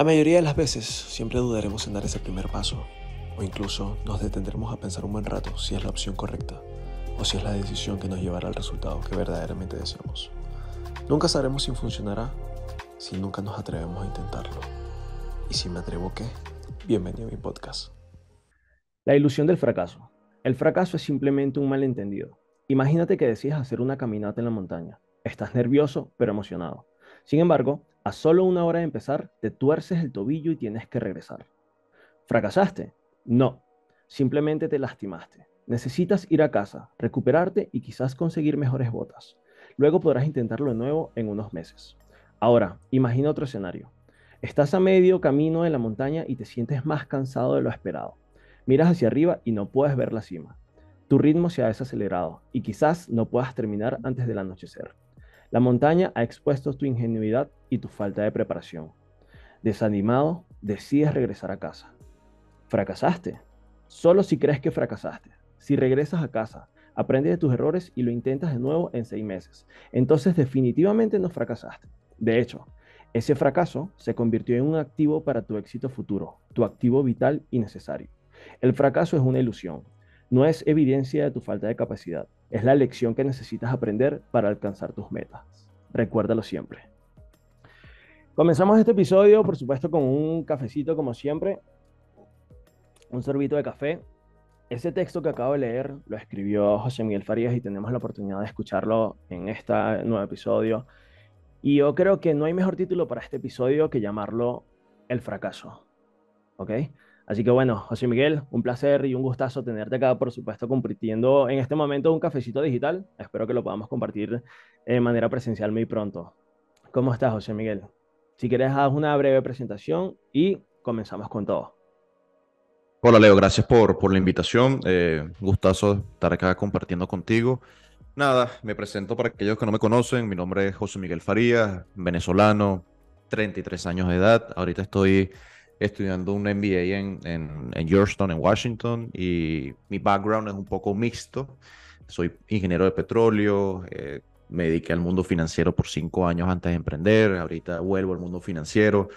La mayoría de las veces siempre dudaremos en dar ese primer paso, o incluso nos detendremos a pensar un buen rato si es la opción correcta, o si es la decisión que nos llevará al resultado que verdaderamente deseamos. Nunca sabremos si funcionará si nunca nos atrevemos a intentarlo. Y si me atrevo, ¿qué? Bienvenido a mi podcast. La ilusión del fracaso. El fracaso es simplemente un malentendido. Imagínate que decides hacer una caminata en la montaña. Estás nervioso, pero emocionado. Sin embargo, a solo una hora de empezar, te tuerces el tobillo y tienes que regresar. ¿Fracasaste? No, simplemente te lastimaste. Necesitas ir a casa, recuperarte y quizás conseguir mejores botas. Luego podrás intentarlo de nuevo en unos meses. Ahora, imagina otro escenario. Estás a medio camino de la montaña y te sientes más cansado de lo esperado. Miras hacia arriba y no puedes ver la cima. Tu ritmo se ha desacelerado y quizás no puedas terminar antes del anochecer. La montaña ha expuesto tu ingenuidad y tu falta de preparación. Desanimado, decides regresar a casa. ¿Fracasaste? Solo si crees que fracasaste. Si regresas a casa, aprendes de tus errores y lo intentas de nuevo en seis meses. Entonces definitivamente no fracasaste. De hecho, ese fracaso se convirtió en un activo para tu éxito futuro, tu activo vital y necesario. El fracaso es una ilusión, no es evidencia de tu falta de capacidad, es la lección que necesitas aprender para alcanzar tus metas. Recuérdalo siempre. Comenzamos este episodio, por supuesto, con un cafecito como siempre, un sorbito de café. Ese texto que acabo de leer lo escribió José Miguel Farías y tenemos la oportunidad de escucharlo en este nuevo episodio. Y yo creo que no hay mejor título para este episodio que llamarlo El fracaso. ¿Ok? Así que bueno, José Miguel, un placer y un gustazo tenerte acá, por supuesto, compartiendo en este momento un cafecito digital. Espero que lo podamos compartir de manera presencial muy pronto. ¿Cómo estás, José Miguel? Si quieres, haz una breve presentación y comenzamos con todo. Hola, Leo, gracias por, por la invitación. Eh, gustazo estar acá compartiendo contigo. Nada, me presento para aquellos que no me conocen. Mi nombre es José Miguel Farías, venezolano, 33 años de edad. Ahorita estoy estudiando un MBA en, en, Georgetown, en Washington, y mi background es un poco mixto. Soy ingeniero de petróleo, eh, me dediqué al mundo financiero por cinco años antes de emprender, ahorita vuelvo al mundo financiero.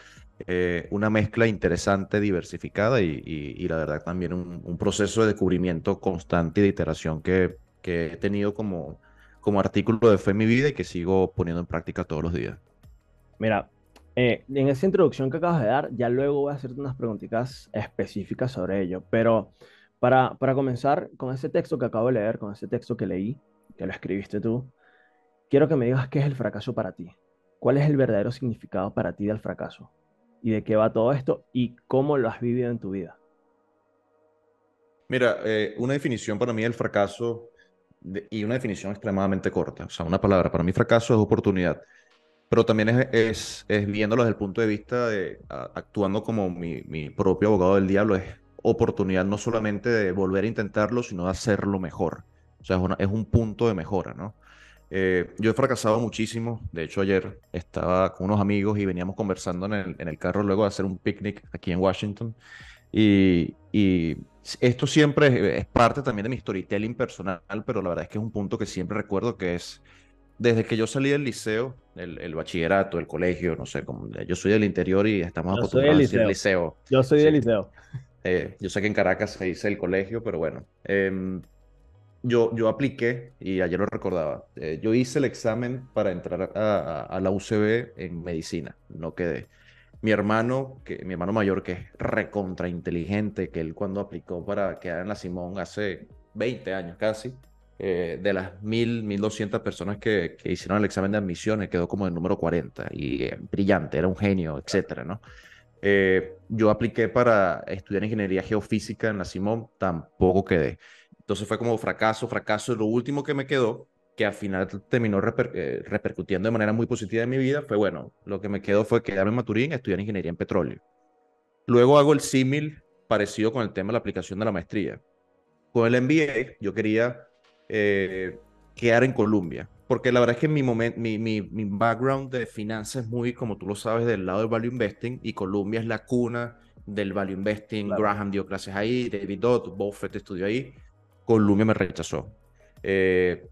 Eh, una mezcla interesante, diversificada y, y, la verdad también un, un, proceso de descubrimiento constante y de iteración que, que he tenido como, como artículo de fe en mi vida y que sigo poniendo en práctica todos los días. Mira, eh, en esa introducción que acabas de dar, ya luego voy a hacerte unas preguntitas específicas sobre ello, pero para, para comenzar con ese texto que acabo de leer, con ese texto que leí, que lo escribiste tú, quiero que me digas qué es el fracaso para ti. ¿Cuál es el verdadero significado para ti del fracaso? ¿Y de qué va todo esto? ¿Y cómo lo has vivido en tu vida? Mira, eh, una definición para mí del fracaso y una definición extremadamente corta. O sea, una palabra, para mí fracaso es oportunidad pero también es, es, viéndolo desde el punto de vista de actuando como mi, mi, propio abogado del diablo, es oportunidad no solamente de volver a intentarlo, sino de hacerlo mejor. O sea, es, es un punto de mejora, ¿no? Eh, yo he fracasado muchísimo. De hecho, ayer estaba con unos amigos y veníamos conversando en el, en el carro luego de hacer un picnic aquí en Washington. Y, y esto siempre es, parte también de mi storytelling personal, pero la verdad es que es un punto que siempre recuerdo que es desde que yo salí del liceo, el, bachillerato, el colegio, no sé, como, yo soy del interior y estamos acostumbrados a decir liceo. Yo soy del liceo. Eh, yo sé que en Caracas se dice el colegio, pero bueno. Em, yo, yo apliqué, y ayer lo recordaba, eh, yo hice el examen para entrar a, a, la UCB en medicina, no quedé. Mi hermano, que, mi hermano mayor, que es recontra inteligente, que él cuando aplicó para quedar en la Simón hace 20 años casi, eh, de las 1.000, 1.200 personas que, que, hicieron el examen de admisión, quedó como el número 40 y eh, brillante, era un genio, etcétera, ¿no? Eh, yo apliqué para estudiar ingeniería geofísica en la Simón, tampoco quedé. Entonces fue como fracaso, fracaso. Lo último que me quedó, que al final terminó repercutiendo de manera muy positiva en mi vida, fue bueno, lo que me quedó fue quedarme en Maturín, estudiar ingeniería en petróleo. Luego hago el símil parecido con el tema de la aplicación de la maestría. Con el MBA, yo quería eh, quedar en Colombia. Porque la verdad es que mi, mi, mi, mi, background de finanzas es muy, como tú lo sabes, del lado del value investing y Colombia es la cuna del value investing. Graham dio clases ahí, David Dodd, Buffett estudió ahí. Colombia me rechazó. Eh,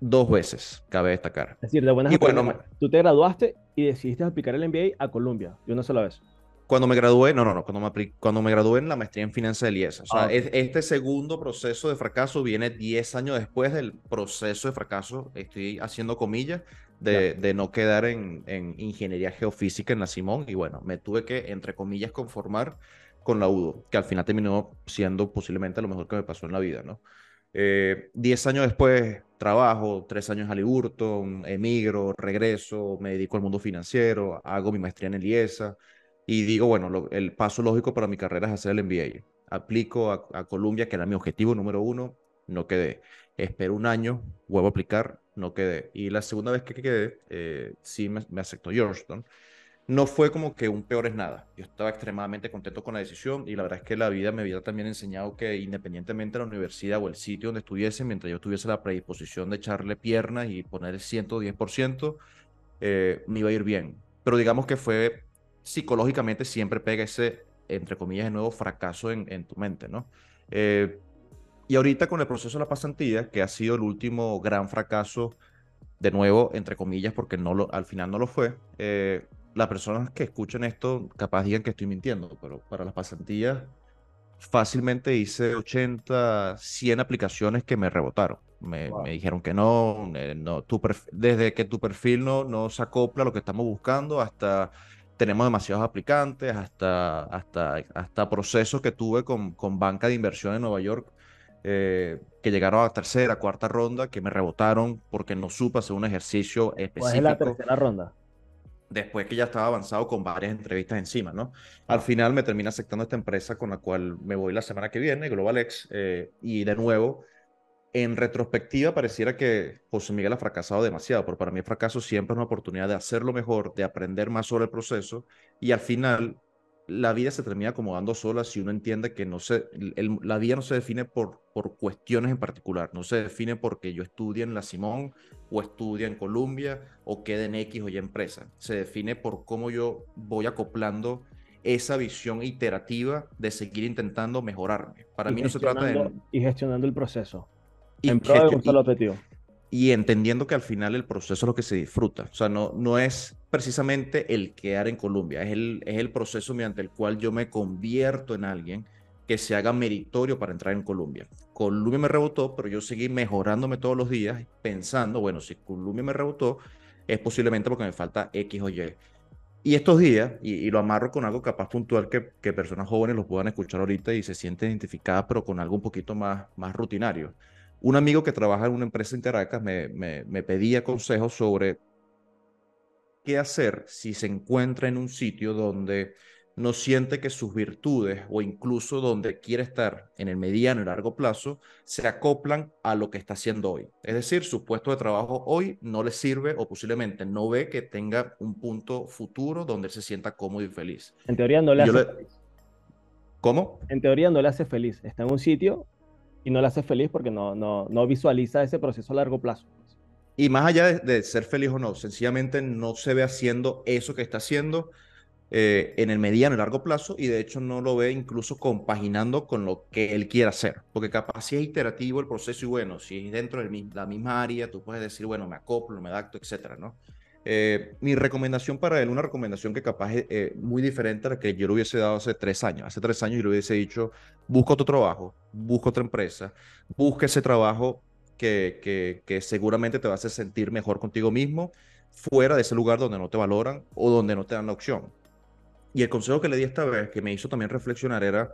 dos veces, cabe destacar. Es decir, de buenas y bueno, tú te graduaste y decidiste aplicar el MBA a Colombia, de una sola vez. Cuando me gradué, no, no, no, cuando me, cuando me gradué en la maestría en finanzas del IESA. O sea, Ah, ok. este segundo proceso de fracaso viene 10 años después del proceso de fracaso, estoy haciendo comillas, de, de no quedar en, en ingeniería geofísica en la Simón. Y bueno, me tuve que, entre comillas, conformar con la UDO, que al final terminó siendo posiblemente lo mejor que me pasó en la vida, ¿no? Eh, diez años después, trabajo, tres años en Halliburton, emigro, regreso, me dedico al mundo financiero, hago mi maestría en el IESA y digo, bueno, el paso lógico para mi carrera es hacer el MBA. Aplico a, a Columbia, que era mi objetivo número uno, no quedé. Espero un año, vuelvo a aplicar, no quedé. Y la segunda vez que quedé, eh, sí me, me aceptó Georgetown. No fue como que un peor es nada. Yo estaba extremadamente contento con la decisión y la verdad es que la vida me había también enseñado que independientemente de la universidad o el sitio donde estuviese, mientras yo tuviese la predisposición de echarle piernas y poner el 110%, eh, me iba a ir bien. Pero digamos que fue psicológicamente siempre pega ese, entre comillas, de nuevo fracaso en, en tu mente, ¿no? Eh, y ahorita con el proceso de la pasantía, que ha sido el último gran fracaso, de nuevo, entre comillas, porque no lo, al final no lo fue, eh, las personas que escuchen esto capaz digan que estoy mintiendo, pero para las pasantías fácilmente hice 80, 100 aplicaciones que me rebotaron. Me, Wow. me dijeron que no, eh, no tu desde que tu perfil no, no se acopla a lo que estamos buscando hasta tenemos demasiados aplicantes, hasta, hasta, hasta procesos que tuve con, con banca de inversión en Nueva York eh, que llegaron a tercera, cuarta ronda, que me rebotaron porque no supe hacer un ejercicio ¿Cuál Pues es la específico tercera ronda? después que ya estaba avanzado con varias entrevistas encima, ¿no? Al final me termina aceptando esta empresa con la cual me voy la semana que viene, GlobalX, eh, y de nuevo, en retrospectiva pareciera que José Miguel ha fracasado demasiado, pero para mí el fracaso siempre es una oportunidad de hacerlo mejor, de aprender más sobre el proceso, y al final la vida se termina acomodando sola si uno entiende que no se, la vida no se define por, por cuestiones en particular, no se define porque yo estudie en la Simón o estudie en Columbia o quede en X o Y empresa, se define por cómo yo voy acoplando esa visión iterativa de seguir intentando mejorarme. Para mí no se trata de... Y gestionando el proceso. Y en pro de un solo y entendiendo que al final el proceso es lo que se disfruta. O sea, no, no es precisamente el quedar en Colombia, es el, es el proceso mediante el cual yo me convierto en alguien que se haga meritorio para entrar en Colombia. Colombia me rebotó, pero yo seguí mejorándome todos los días pensando, bueno, si Colombia me rebotó, es posiblemente porque me falta X o Y. Y estos días, y, y lo amarro con algo capaz puntual que, que personas jóvenes los puedan escuchar ahorita y se sienten identificadas, pero con algo un poquito más, más rutinario. Un amigo que trabaja en una empresa en Caracas me, me, me pedía consejos sobre qué hacer si se encuentra en un sitio donde no siente que sus virtudes o incluso donde quiere estar en el mediano y largo plazo se acoplan a lo que está haciendo hoy. Es decir, su puesto de trabajo hoy no le sirve o posiblemente no ve que tenga un punto futuro donde él se sienta cómodo y feliz. En teoría no le hace le- feliz. ¿Cómo? En teoría no le hace feliz. Está en un sitio y no le hace feliz porque no, no, no visualiza ese proceso a largo plazo. Y más allá de, de ser feliz o no, sencillamente no se ve haciendo eso que está haciendo eh, en el mediano y largo plazo y de hecho no lo ve incluso compaginando con lo que él quiere hacer. Porque capaz si es iterativo el proceso y bueno, si es dentro de la misma área, tú puedes decir, bueno, me acoplo, me adapto, etcétera, ¿no? Eh, mi recomendación para él, una recomendación que capaz es eh, muy diferente a la que yo le hubiese dado hace tres años. Hace tres años yo le hubiese dicho, busca otro trabajo, busca otra empresa, busca ese trabajo que, que, que seguramente te va a hacer sentir mejor contigo mismo fuera de ese lugar donde no te valoran o donde no te dan la opción. Y el consejo que le di esta vez, que me hizo también reflexionar, era,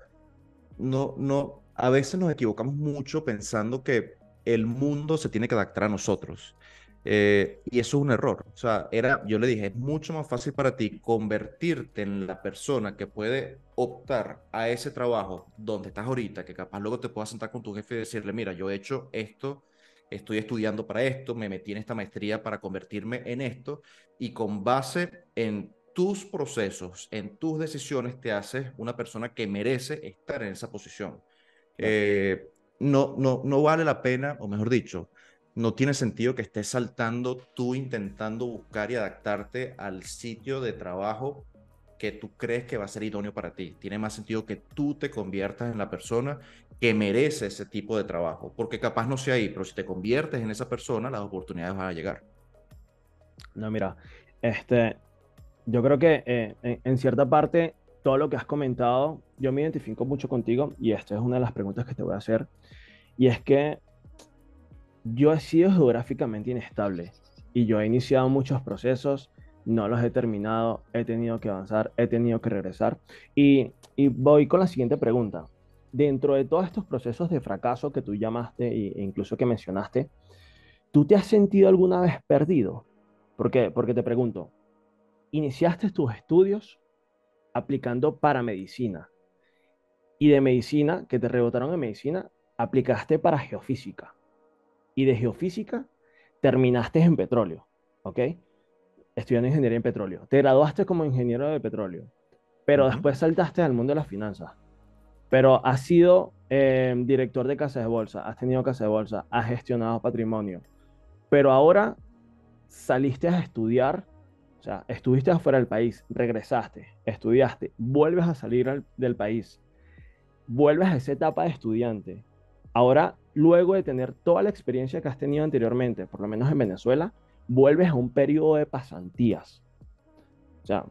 no, no, a veces nos equivocamos mucho pensando que el mundo se tiene que adaptar a nosotros. Eh, y eso es un error. O sea, era, yo le dije, es mucho más fácil para ti convertirte en la persona que puede optar a ese trabajo donde estás ahorita, que capaz luego te puedas sentar con tu jefe y decirle, mira, yo he hecho esto, estoy estudiando para esto, me metí en esta maestría para convertirme en esto, y con base en tus procesos, en tus decisiones, te haces una persona que merece estar en esa posición. Eh, no, no, no vale la pena, o mejor dicho, no tiene sentido que estés saltando tú intentando buscar y adaptarte al sitio de trabajo que tú crees que va a ser idóneo para ti. Tiene más sentido que tú te conviertas en la persona que merece ese tipo de trabajo, porque capaz no sea ahí, pero si te conviertes en esa persona, las oportunidades van a llegar. No, mira, este, yo creo que eh, en, en cierta parte todo lo que has comentado, yo me identifico mucho contigo y esta es una de las preguntas que te voy a hacer. Y es que yo he sido geográficamente inestable y yo he iniciado muchos procesos, no los he terminado, he tenido que avanzar, he tenido que regresar. Y, voy con la siguiente pregunta. Dentro de todos estos procesos de fracaso que tú llamaste e incluso que mencionaste, ¿tú te has sentido alguna vez perdido? ¿Por qué? Porque te pregunto, iniciaste tus estudios aplicando para medicina y de medicina, que te rebotaron en medicina, aplicaste para geofísica y de geofísica terminaste en petróleo, ¿ok? Estudiando ingeniería en petróleo. Te graduaste como ingeniero de petróleo, pero después saltaste al mundo de las finanzas. Pero has sido em, director de casa de bolsa, has tenido casa de bolsa, has gestionado patrimonio, pero ahora saliste a estudiar, o sea, estuviste afuera del país, regresaste, estudiaste, vuelves a salir del país, vuelves a esa etapa de estudiante. Ahora luego de tener toda la experiencia que has tenido anteriormente, por lo menos en Venezuela, vuelves a un periodo de pasantías. O sea,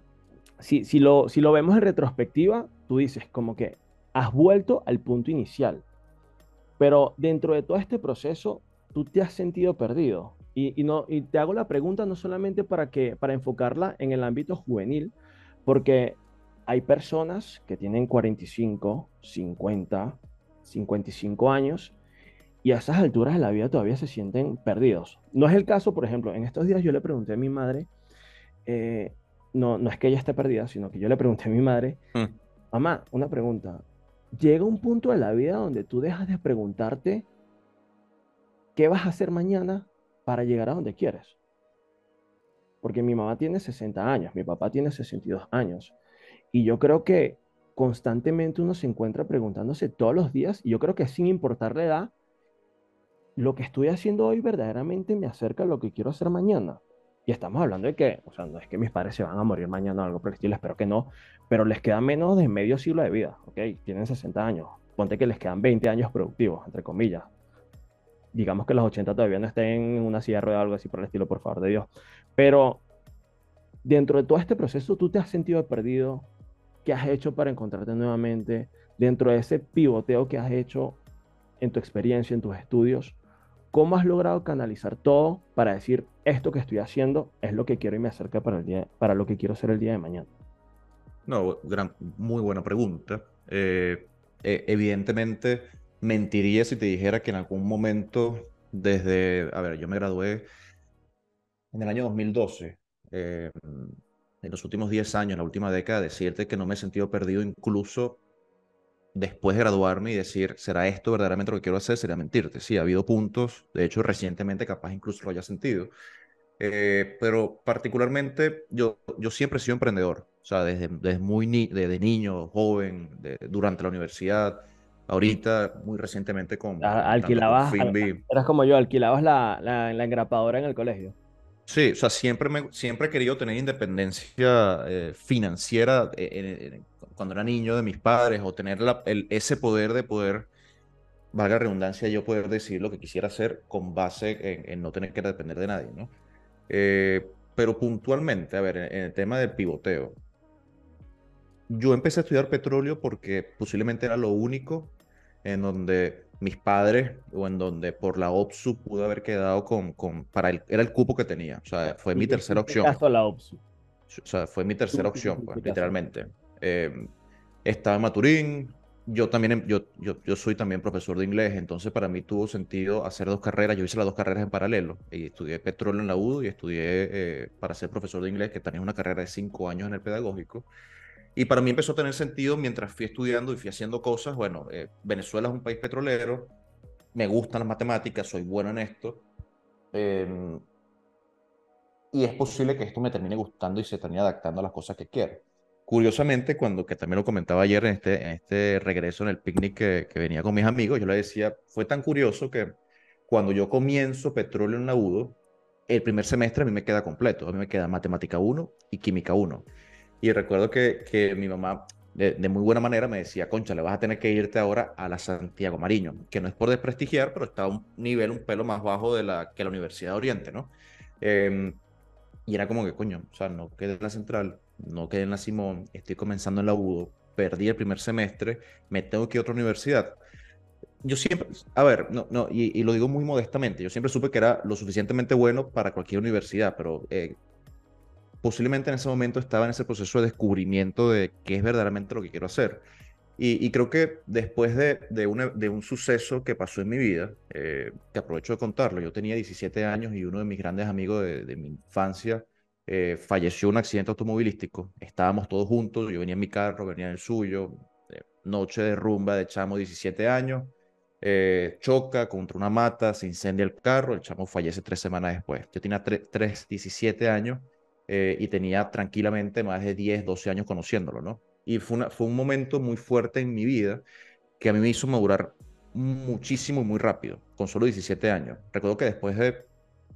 si, si, lo, si lo vemos en retrospectiva, tú dices como que has vuelto al punto inicial. Pero dentro de todo este proceso, tú te has sentido perdido. Y, y, no, y te hago la pregunta no solamente para, que, para enfocarla en el ámbito juvenil, porque hay personas que tienen 45, 50, 55 años y a esas alturas de la vida todavía se sienten perdidos. No es el caso, por ejemplo, en estos días yo le pregunté a mi madre, eh, no, no es que ella esté perdida, sino que yo le pregunté a mi madre, mm. mamá, una pregunta, llega un punto de la vida donde tú dejas de preguntarte qué vas a hacer mañana para llegar a donde quieres. Porque mi mamá tiene 60 años, mi papá tiene 62 años. Y yo creo que constantemente uno se encuentra preguntándose todos los días, y yo creo que sin importar la edad, lo que estoy haciendo hoy verdaderamente me acerca a lo que quiero hacer mañana. Y estamos hablando de que, o sea, no es que mis padres se van a morir mañana o algo por el estilo, espero que no, pero les queda menos de medio siglo de vida, ¿ok? Tienen 60 años. Ponte que les quedan 20 años productivos, entre comillas. Digamos que los 80 todavía no estén en una ruedas o algo así por el estilo, por favor de Dios. Pero dentro de todo este proceso, ¿tú te has sentido perdido? ¿Qué has hecho para encontrarte nuevamente? Dentro de ese pivoteo que has hecho en tu experiencia, en tus estudios, ¿Cómo has logrado canalizar todo para decir esto que estoy haciendo es lo que quiero y me acerca para, el día, para lo que quiero ser el día de mañana? No, gran, muy buena pregunta. Eh, eh, evidentemente, mentiría si te dijera que en algún momento, desde, a ver, yo me gradué en el año 2012. Eh, en los últimos 10 años, en la última década, decirte que no me he sentido perdido incluso después de graduarme y decir, ¿será esto verdaderamente lo que quiero hacer? Sería mentirte. Sí, ha habido puntos, de hecho recientemente capaz incluso lo haya sentido, eh, pero particularmente yo, yo siempre he sido emprendedor, o sea, desde, desde muy desde niño, joven, durante la universidad, ahorita, muy recientemente con... alquilabas, eras como yo, alquilabas la, la, la, engrapadora en el colegio. Sí, o sea, siempre, me, siempre he querido tener independencia eh, financiera eh, en, cuando era niño de mis padres o tener el, ese poder de poder, valga redundancia, yo poder decir lo que quisiera hacer con base en, no tener que depender de nadie, ¿no? Eh, pero puntualmente, a ver, en, el tema del pivoteo, yo empecé a estudiar petróleo porque posiblemente era lo único en donde mis padres o en donde por la OPSU pude haber quedado con, con para el, era el cupo que tenía, o sea, fue mi tercera opción. Caso la OPSU? O sea, fue mi tercera opción, pues, literalmente. Eh, estaba en Maturín, yo también, yo, yo, yo, soy también profesor de inglés, entonces para mí tuvo sentido hacer dos carreras. Yo hice las dos carreras en paralelo y estudié petróleo en la UDO y estudié eh, para ser profesor de inglés, que también es una carrera de cinco años en el pedagógico. Y para mí empezó a tener sentido mientras fui estudiando y fui haciendo cosas. Bueno, eh, Venezuela es un país petrolero, me gustan las matemáticas, soy bueno en esto. Em, y es posible que esto me termine gustando y se termine adaptando a las cosas que quiero. Curiosamente, cuando que también lo comentaba ayer en este, en este regreso en el picnic que, que, venía con mis amigos, yo le decía, fue tan curioso que cuando yo comienzo petróleo en UDO, el primer semestre a mí me queda completo, a mí me queda matemática 1 y química 1. Y recuerdo que, que mi mamá, de, muy buena manera, me decía, concha, le vas a tener que irte ahora a la Santiago Mariño, que no es por desprestigiar, pero está a un nivel, un pelo más bajo de la, que la Universidad de Oriente, ¿no? Eh, y era como que, coño, o sea, no quede en la central, no quedé en la Simón, estoy comenzando en la UDO, perdí el primer semestre, me tengo que ir a otra universidad. Yo siempre, a ver, no, no, y, lo digo muy modestamente, yo siempre supe que era lo suficientemente bueno para cualquier universidad, pero eh, posiblemente en ese momento estaba en ese proceso de descubrimiento de qué es verdaderamente lo que quiero hacer. Y, creo que después de, un suceso que pasó en mi vida, eh, que aprovecho de contarlo, yo tenía 17 años y uno de mis grandes amigos de, mi infancia eh, falleció un accidente automovilístico. Estábamos todos juntos, yo venía en mi carro, venía en el suyo, eh, noche de rumba de chamo 17 años, choca contra una mata, se incendia el carro, el chamo fallece tres semanas después. Yo tenía 3, 17 años y tenía tranquilamente más de 10, 12 años conociéndolo, ¿no? Y fue, fue un momento muy fuerte en mi vida que a mí me hizo madurar muchísimo y muy rápido, con solo 17 años. Recuerdo que después de,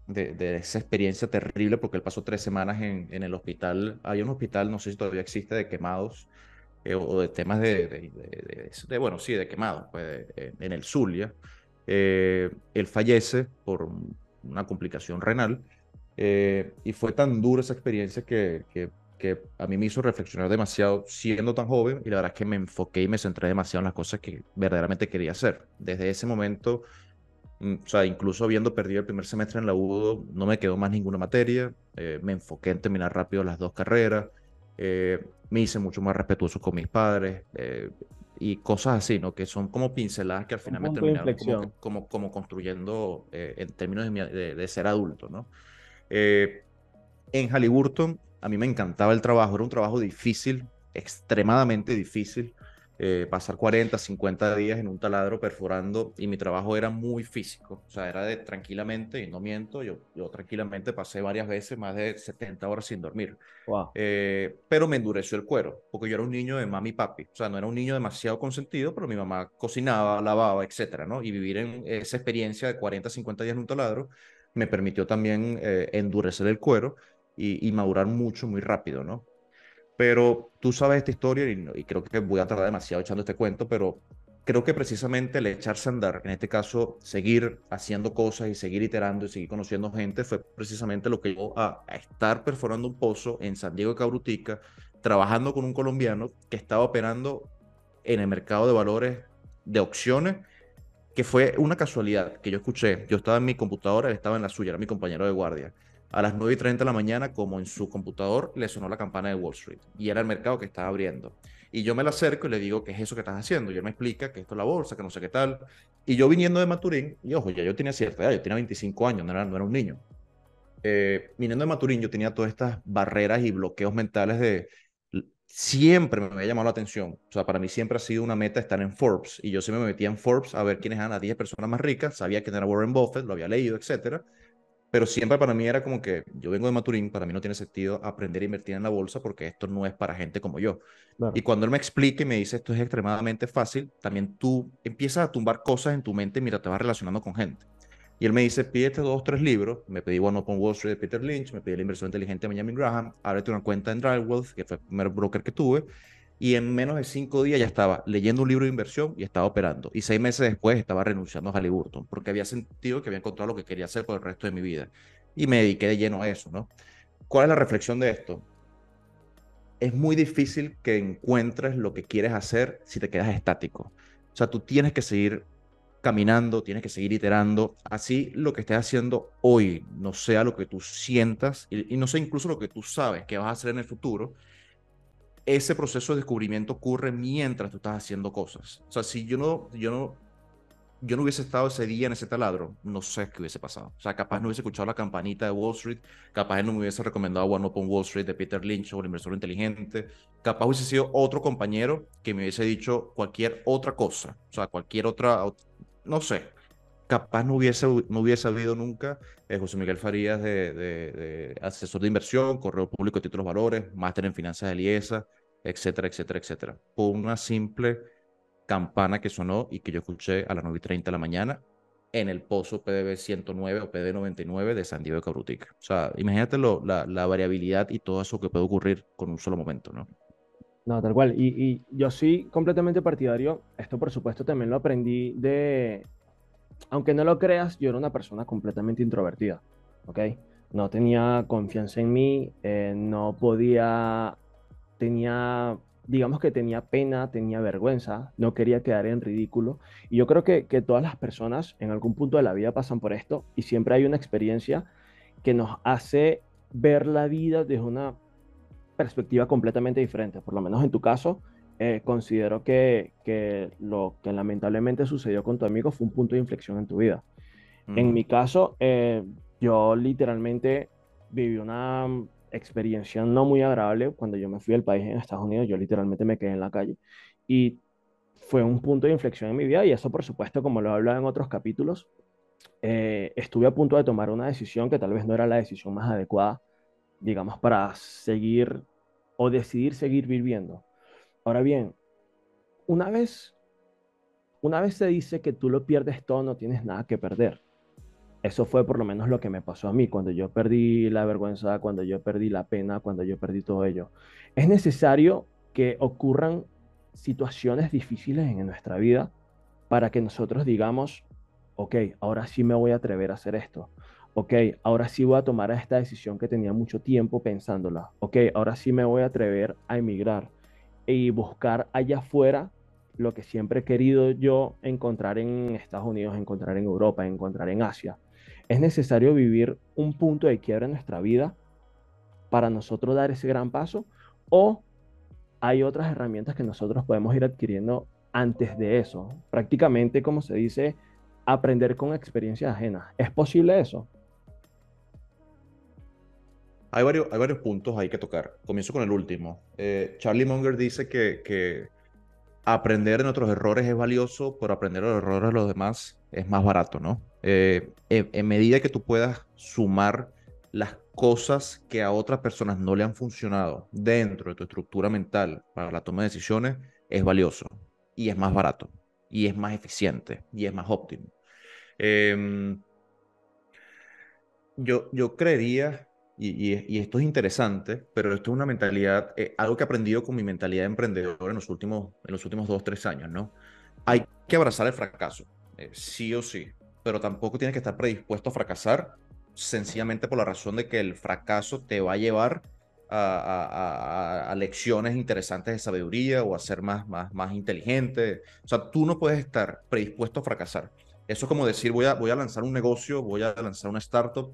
de, esa experiencia terrible, porque él pasó tres semanas en, en, el hospital, hay un hospital, no sé si todavía existe, de quemados, eh, o de temas de, de, bueno, sí, de quemados, pues, en el Zulia. Eh, él fallece por una complicación renal, eh, y fue tan dura esa experiencia que, que que a mí me hizo reflexionar demasiado siendo tan joven y la verdad es que me enfoqué y me centré demasiado en las cosas que verdaderamente quería hacer. Desde ese momento, o sea, incluso habiendo perdido el primer semestre en la UDO, no me quedó más ninguna materia, eh, me enfoqué en terminar rápido las dos carreras, eh, me hice mucho más respetuoso con mis padres eh, y cosas así, ¿no? Que son como pinceladas que al final me terminaron como, como, como, construyendo en términos de, de, ser adulto, ¿no? en Halliburton a mí me encantaba el trabajo, era un trabajo difícil, extremadamente difícil. Eh, pasar 40, 50 días en un taladro perforando y mi trabajo era muy físico, o sea, era de tranquilamente, y no miento, yo, yo tranquilamente pasé varias veces más de 70 horas sin dormir, eh, pero me endureció el cuero, porque yo era un niño de mami y papi, o sea, no era un niño demasiado consentido, pero mi mamá cocinaba, lavaba, etcétera, ¿no? Y vivir en esa experiencia de 40, 50 días en un taladro me permitió también eh, endurecer el cuero y, madurar mucho, muy rápido, ¿no? Pero tú sabes esta historia y, creo que voy a tardar demasiado echando este cuento, pero creo que precisamente el echarse a andar, en este caso, seguir haciendo cosas y seguir iterando y seguir conociendo gente, fue precisamente lo que llevó a, estar perforando un pozo en San Diego de Cabrutica, trabajando con un colombiano que estaba operando en el mercado de valores de opciones, que fue una casualidad que yo escuché. Yo estaba en mi computadora, él estaba en la suya, era mi compañero de guardia a las 9 y 30 de la mañana, como en su computador, le sonó la campana de Wall Street y era el mercado que estaba abriendo. Y yo me la acerco y le digo, ¿qué es eso que estás haciendo? Y él me explica que esto es la bolsa, que no sé qué tal. Y yo viniendo de Maturín, y ojo, ya yo tenía cierta edad, yo tenía 25 años, no era, no era un niño. Eh, viniendo de Maturín, yo tenía todas estas barreras y bloqueos mentales de siempre me había llamado la atención. O sea, para mí siempre ha sido una meta estar en Forbes. Y yo siempre me metía en Forbes a ver quiénes eran las 10 personas más ricas. Sabía quién era Warren Buffett, lo había leído, etcétera pero siempre para mí era como que yo vengo de Maturín, para mí no tiene sentido aprender a invertir en la bolsa porque esto no es para gente como yo. Y cuando él me explica y me dice esto es extremadamente fácil, también tú empiezas a tumbar cosas en tu mente mientras te vas relacionando con gente. Y él me dice, pídete dos, tres libros. Me pedí One Up on Wall Street de Peter Lynch, me pedí La inversión inteligente de Benjamin Graham, ábrete una cuenta en Wealth, que fue el primer broker que tuve, y en menos de cinco días ya estaba leyendo un libro de inversión y estaba operando. Y seis meses después estaba renunciando a Halliburton porque había sentido que había encontrado lo que quería hacer por el resto de mi vida. Y me dediqué de lleno a eso, ¿no? ¿Cuál es la reflexión de esto? Es muy difícil que encuentres lo que quieres hacer si te quedas estático. O sea, tú tienes que seguir caminando, tienes que seguir iterando. Así lo que estés haciendo hoy no sea lo que tú sientas y, no sea incluso lo que tú sabes que vas a hacer en el futuro, ese proceso de descubrimiento ocurre mientras tú estás haciendo cosas. O sea, si yo no, yo no, yo no hubiese estado ese día en ese taladro, no sé qué hubiese pasado. O sea, capaz no hubiese escuchado la campanita de Wall Street, capaz no me hubiese recomendado One Up on Wall Street de Peter Lynch o el inversor inteligente, capaz hubiese sido otro compañero que me hubiese dicho cualquier otra cosa, o sea, cualquier otra, no sé, capaz no hubiese, no hubiese habido nunca eh, José Miguel Farías de, de, asesor de inversión, correo público de títulos valores, máster en finanzas de Liesa, etcétera, etcétera, etcétera. Por una simple campana que sonó y que yo escuché a las 9 y 30 de la mañana en el pozo PDB 109 o PDB 99 de San Diego de Cabrutica. O sea, imagínate lo, la, la, variabilidad y todo eso que puede ocurrir con un solo momento, ¿no? No, tal cual. Y, y yo soy completamente partidario. Esto, por supuesto, también lo aprendí de, aunque no lo creas, yo era una persona completamente introvertida, ¿ok? No tenía confianza en mí, eh, no podía tenía, digamos que tenía pena, tenía vergüenza, no quería quedar en ridículo. Y yo creo que, que todas las personas en algún punto de la vida pasan por esto y siempre hay una experiencia que nos hace ver la vida desde una perspectiva completamente diferente. Por lo menos en tu caso, eh, considero que, que, lo que lamentablemente sucedió con tu amigo fue un punto de inflexión en tu vida. En mi caso, eh, yo literalmente viví una experiencia no muy agradable cuando yo me fui del país en Estados Unidos. Yo literalmente me quedé en la calle y fue un punto de inflexión en mi vida y eso, por supuesto, como lo he hablado en otros capítulos, eh, estuve a punto de tomar una decisión que tal vez no era la decisión más adecuada, digamos, para seguir o decidir seguir viviendo. Ahora bien, una vez, una vez se dice que tú lo pierdes todo, no tienes nada que perder. Eso fue por lo menos lo que me pasó a mí cuando yo perdí la vergüenza, cuando yo perdí la pena, cuando yo perdí todo ello. Es necesario que ocurran situaciones difíciles en nuestra vida para que nosotros digamos, ok, ahora sí me voy a atrever a hacer esto. Ok, ahora sí voy a tomar esta decisión que tenía mucho tiempo pensándola. Ok, ahora sí me voy a atrever a emigrar y buscar allá afuera lo que siempre he querido yo encontrar en Estados Unidos, encontrar en Europa, encontrar en Asia. Es necesario vivir un punto de quiebra en nuestra vida para nosotros dar ese gran paso o hay otras herramientas que nosotros podemos ir adquiriendo antes de eso. Prácticamente, como se dice, aprender con experiencias ajenas. ¿Es posible eso? Hay varios, hay varios puntos ahí que tocar. Comienzo con el último. Eh, Charlie Munger dice que, que aprender de nuestros errores es valioso, pero aprender de los errores de los demás es más barato, ¿no? Eh, en, medida que tú puedas sumar las cosas que a otras personas no le han funcionado dentro de tu estructura mental para la toma de decisiones, es valioso y es más barato y es más eficiente y es más óptimo. Em, yo, yo creería, y, esto es interesante, pero esto es una mentalidad, eh, algo que he aprendido con mi mentalidad de emprendedor en los últimos, en los últimos dos, tres años, ¿no? Hay que abrazar el fracaso, eh, sí o sí, pero tampoco tienes que estar predispuesto a fracasar sencillamente por la razón de que el fracaso te va a llevar a, lecciones interesantes de sabiduría o a ser más, más, más inteligente. O sea, tú no puedes estar predispuesto a fracasar. Eso es como decir, voy a, voy a lanzar un negocio, voy a lanzar una startup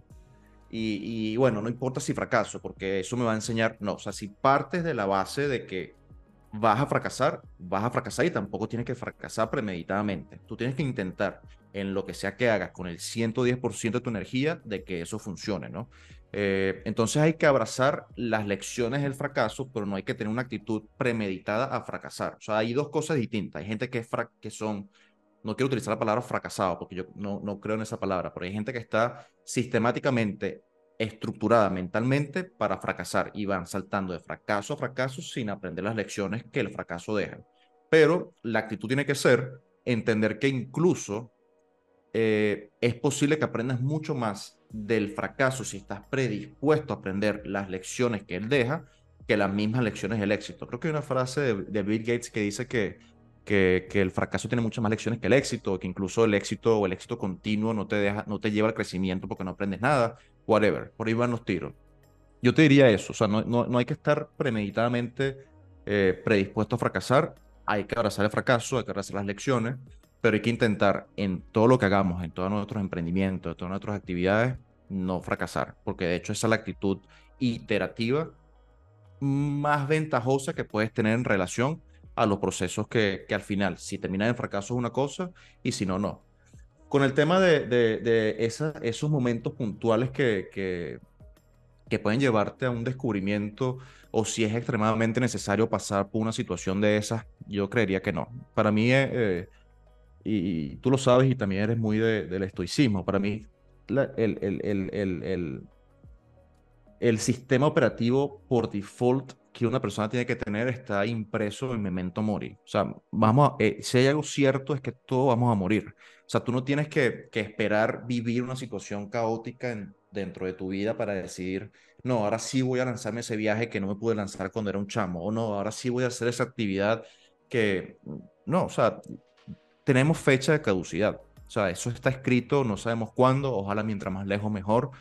y, y, bueno, no importa si fracaso, porque eso me va a enseñar, no, o sea, si partes de la base de que vas a fracasar, vas a fracasar y tampoco tienes que fracasar premeditadamente. Tú tienes que intentar en lo que sea que hagas con el 110% de tu energía de que eso funcione, ¿no? Eh, entonces hay que abrazar las lecciones del fracaso, pero no hay que tener una actitud premeditada a fracasar. O sea, hay dos cosas distintas. Hay gente que, es que son no quiero utilizar la palabra fracasado porque yo no, no creo en esa palabra, pero hay gente que está sistemáticamente estructurada mentalmente para fracasar y van saltando de fracaso a fracaso sin aprender las lecciones que el fracaso deja. Pero la actitud tiene que ser entender que incluso eh, es posible que aprendas mucho más del fracaso si estás predispuesto a aprender las lecciones que él deja que las mismas lecciones del éxito. Creo que hay una frase de, Bill Gates que dice que que, el fracaso tiene muchas más lecciones que el éxito, que incluso el éxito o el éxito continuo no te, deja, no te lleva al crecimiento porque no aprendes nada, whatever, por ahí van los tiros. Yo te diría eso, o sea, no, no, hay que estar premeditadamente eh, predispuesto a fracasar, hay que abrazar el fracaso, hay que abrazar las lecciones, pero hay que intentar en todo lo que hagamos, en todos nuestros emprendimientos, en todas nuestras actividades, no fracasar, porque de hecho esa es la actitud iterativa más ventajosa que puedes tener en relación a los procesos que, que al final, si terminan en fracaso es una cosa y si no, no. Con el tema de, de, esos momentos puntuales que, que, que, pueden llevarte a un descubrimiento o si es extremadamente necesario pasar por una situación de esas, yo creería que no. Para mí, eh, eh, y, tú lo sabes y también eres muy del estoicismo, para mí el, el, el, el, el sistema operativo por default que una persona tiene que tener está impreso en memento mori. O sea, vamos eh, si hay algo cierto es que todos vamos a morir. O sea, tú no tienes que, esperar vivir una situación caótica dentro de tu vida para decidir, no, ahora sí voy a lanzarme ese viaje que no me pude lanzar cuando era un chamo, o no, ahora sí voy a hacer esa actividad que, no, o sea, tenemos fecha de caducidad. O sea, eso está escrito, no sabemos cuándo, ojalá mientras más lejos mejor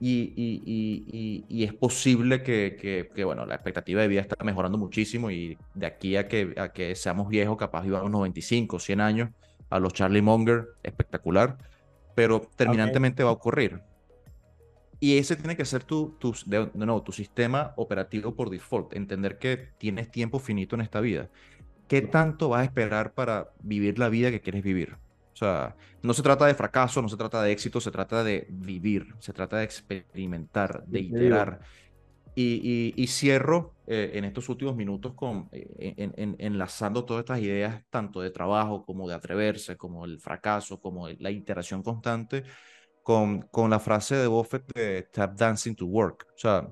y, es posible que, que, que, bueno, la expectativa de vida está mejorando muchísimo y de aquí a que, a que seamos viejos, capaz vivamos 95, 100 años, a los Charlie Munger, espectacular, pero terminantemente va a ocurrir. Y ese tiene que ser tu, tu, de, nuevo, tu sistema operativo por default, entender que tienes tiempo finito en esta vida. ¿Qué tanto vas a esperar para vivir la vida que quieres vivir? O sea, no se trata de fracaso, no se trata de éxito, se trata de vivir, se trata de experimentar, de iterar. Y, y, cierro eh, en estos últimos minutos con eh, en, enlazando todas estas ideas, tanto de trabajo como de atreverse, como el fracaso, como la iteración constante, con, con la frase de Buffett de Tap Dancing to Work. O sea,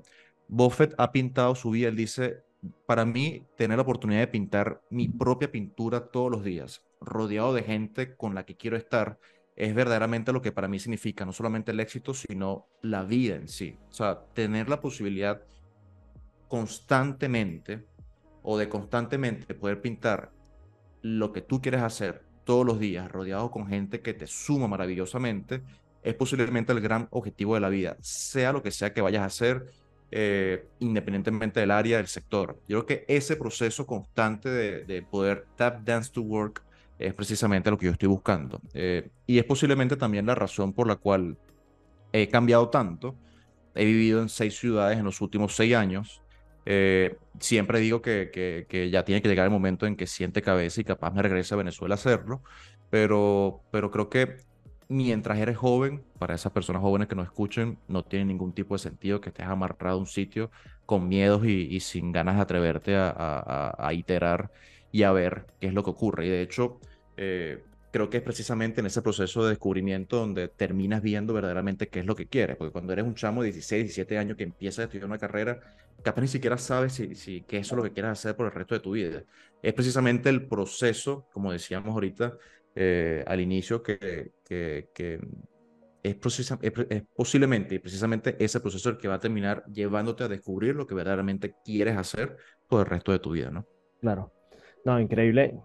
Buffett ha pintado su vida, él dice, para mí, tener la oportunidad de pintar mi propia pintura todos los días, rodeado de gente con la que quiero estar, es verdaderamente lo que para mí significa no solamente el éxito, sino la vida en sí. O sea, tener la posibilidad constantemente o de constantemente poder pintar lo que tú quieres hacer todos los días, rodeado con gente que te suma maravillosamente, es posiblemente el gran objetivo de la vida, sea lo que sea que vayas a hacer, eh, independientemente del área, del sector. Yo creo que ese proceso constante de, poder tap dance to work es precisamente lo que yo estoy buscando. Eh, y es posiblemente también la razón por la cual he cambiado tanto. He vivido en seis ciudades en los últimos seis años. Eh, siempre digo que, que, ya tiene que llegar el momento en que siente cabeza y capaz me regrese a Venezuela a hacerlo, pero, pero creo que mientras eres joven, para esas personas jóvenes que nos escuchen, no tiene ningún tipo de sentido que estés amarrado a un sitio con miedos y, sin ganas de atreverte a, iterar y a ver qué es lo que ocurre. Y de hecho, eh, creo que es precisamente en ese proceso de descubrimiento donde terminas viendo verdaderamente qué es lo que quieres. Porque cuando eres un chamo de 16, 17 años que empieza a estudiar una carrera, capaz ni siquiera sabes si, si que eso es lo que quieres hacer por el resto de tu vida. Es precisamente el proceso, como decíamos ahorita, eh, al inicio que, que, que es, es, posiblemente y precisamente ese proceso el que va a terminar llevándote a descubrir lo que verdaderamente quieres hacer por el resto de tu vida, ¿no? Claro. No, increíble.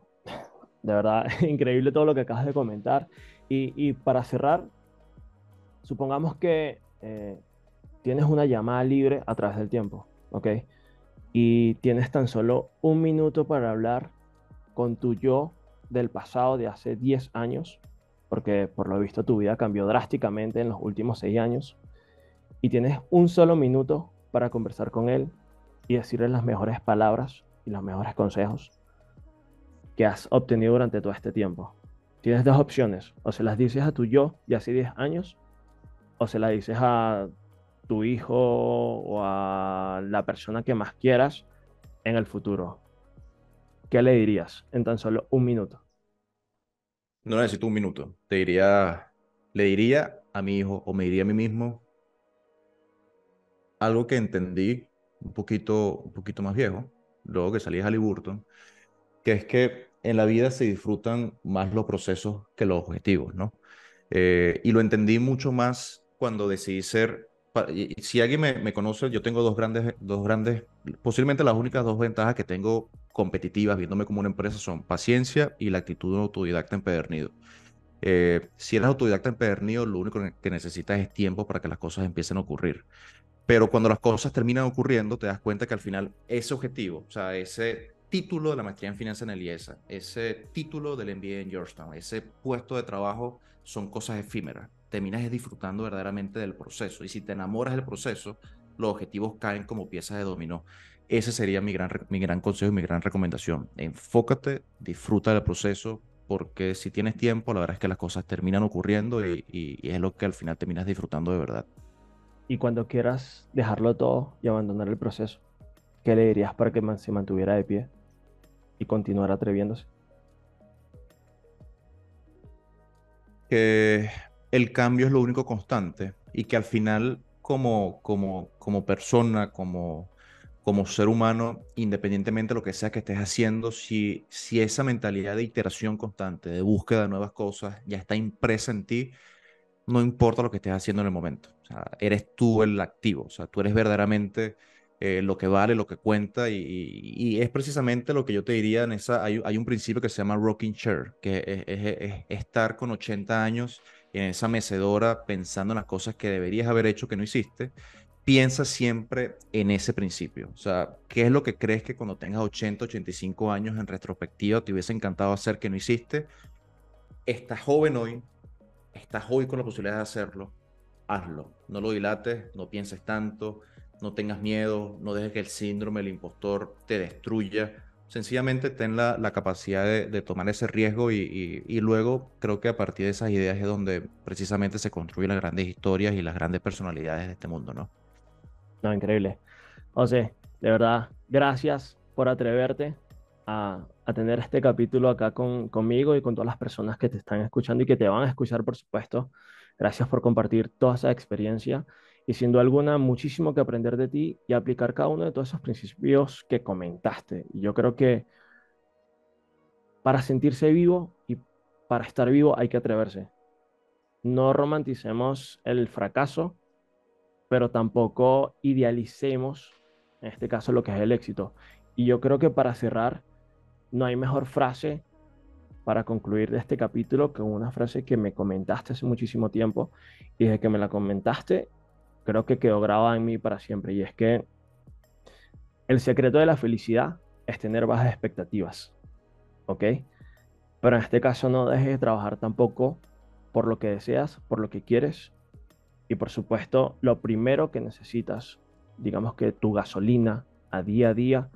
De verdad, increíble todo lo que acabas de comentar. Y, para cerrar, supongamos que eh, tienes una llamada libre a través del tiempo, ¿ok? Y tienes tan solo un minuto para hablar con tu yo del pasado de hace 10 años, porque por lo visto tu vida cambió drásticamente en los últimos 6 años, y tienes un solo minuto para conversar con él y decirle las mejores palabras y los mejores consejos que has obtenido durante todo este tiempo. Tienes dos opciones, o se las dices a tu yo de hace 10 años, o se las dices a tu hijo o a la persona que más quieras en el futuro. ¿qué le dirías en tan solo un minuto? No necesito un minuto. Te diría, le diría a mi hijo o me diría a mí mismo algo que entendí un poquito, un poquito más viejo, luego que salí de Halliburton, que es que en la vida se disfrutan más los procesos que los objetivos, ¿no? Eh, y lo entendí mucho más cuando decidí ser si alguien me, conoce, yo tengo dos grandes, dos grandes, posiblemente las únicas dos ventajas que tengo competitivas, viéndome como una empresa, son paciencia y la actitud de autodidacta empedernido. Eh, si eres autodidacta empedernido, lo único que necesitas es tiempo para que las cosas empiecen a ocurrir. Pero cuando las cosas terminan ocurriendo, te das cuenta que al final ese objetivo, o sea, ese título de la maestría en finanzas en el IESA, ese título del MBA en Georgetown, ese puesto de trabajo son cosas efímeras. Terminas disfrutando verdaderamente del proceso. Y si te enamoras del proceso, los objetivos caen como piezas de dominó. Ese sería mi gran, mi gran consejo y mi gran recomendación. Enfócate, disfruta del proceso, porque si tienes tiempo, la verdad es que las cosas terminan ocurriendo y, es lo que al final terminas disfrutando de verdad. Y cuando quieras dejarlo todo y abandonar el proceso, ¿qué le dirías para que se mantuviera de pie y continuara atreviéndose? Que el cambio es lo único constante y que al final como, como, como persona, como, como ser humano, independientemente de lo que sea que estés haciendo, si, si esa mentalidad de iteración constante, de búsqueda de nuevas cosas, ya está impresa en ti, no importa lo que estés haciendo en el momento. O sea, eres tú el activo, o sea, tú eres verdaderamente eh, lo que vale, lo que cuenta, y, es precisamente lo que yo te diría en esa, hay, hay un principio que se llama rocking chair, que es, es, estar con 80 años en esa mecedora pensando en las cosas que deberías haber hecho que no hiciste, piensa siempre en ese principio. O sea, ¿qué es lo que crees que cuando tengas 80, 85 años en retrospectiva te hubiese encantado hacer que no hiciste? Estás joven hoy, estás hoy con la posibilidad de hacerlo, hazlo. No lo dilates, no pienses tanto, no tengas miedo, no dejes que el síndrome del impostor te destruya. Sencillamente ten la, capacidad de, tomar ese riesgo y, luego creo que a partir de esas ideas es donde precisamente se construyen las grandes historias y las grandes personalidades de este mundo, ¿no? No, increíble. José, de verdad, gracias por atreverte a, tener este capítulo acá con, conmigo y con todas las personas que te están escuchando y que te van a escuchar, por supuesto. Gracias por compartir toda esa experiencia y siendo alguna, muchísimo que aprender de ti y aplicar cada uno de todos esos principios que comentaste. Y yo creo que para sentirse vivo y para estar vivo hay que atreverse. No romanticemos el fracaso, pero tampoco idealicemos, en este caso, lo que es el éxito. Y yo creo que para cerrar, no hay mejor frase para concluir de este capítulo que una frase que me comentaste hace muchísimo tiempo y desde que me la comentaste, creo que quedó grabada en mí para siempre. Y es que el secreto de la felicidad es tener bajas expectativas. ¿Ok? Pero en este caso no dejes de trabajar tampoco por lo que deseas, por lo que quieres, y por supuesto, lo primero que necesitas, digamos que tu gasolina a día a día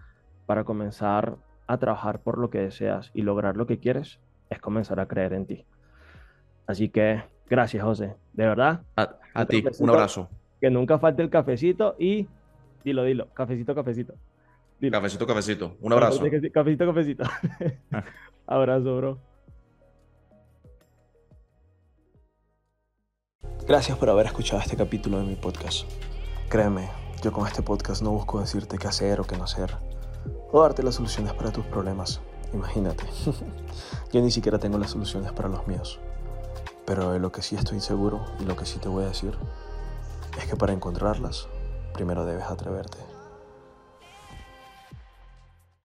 para comenzar a trabajar por lo que deseas y lograr lo que quieres, es comenzar a creer en ti. Así que gracias, José. De verdad. A, ti, un abrazo. Que nunca falte el cafecito y dilo, dilo, cafecito, cafecito. Cafecito, cafecito. Un abrazo. Cafecito, cafecito. abrazo, bro. Gracias por haber escuchado este capítulo de mi podcast. Créeme, yo con este podcast no busco decirte qué hacer o qué no hacer, o darte las soluciones para tus problemas. Imagínate, yo ni siquiera tengo las soluciones para los míos. Pero de lo que sí estoy seguro y lo que sí te voy a decir es que para encontrarlas, primero debes atreverte.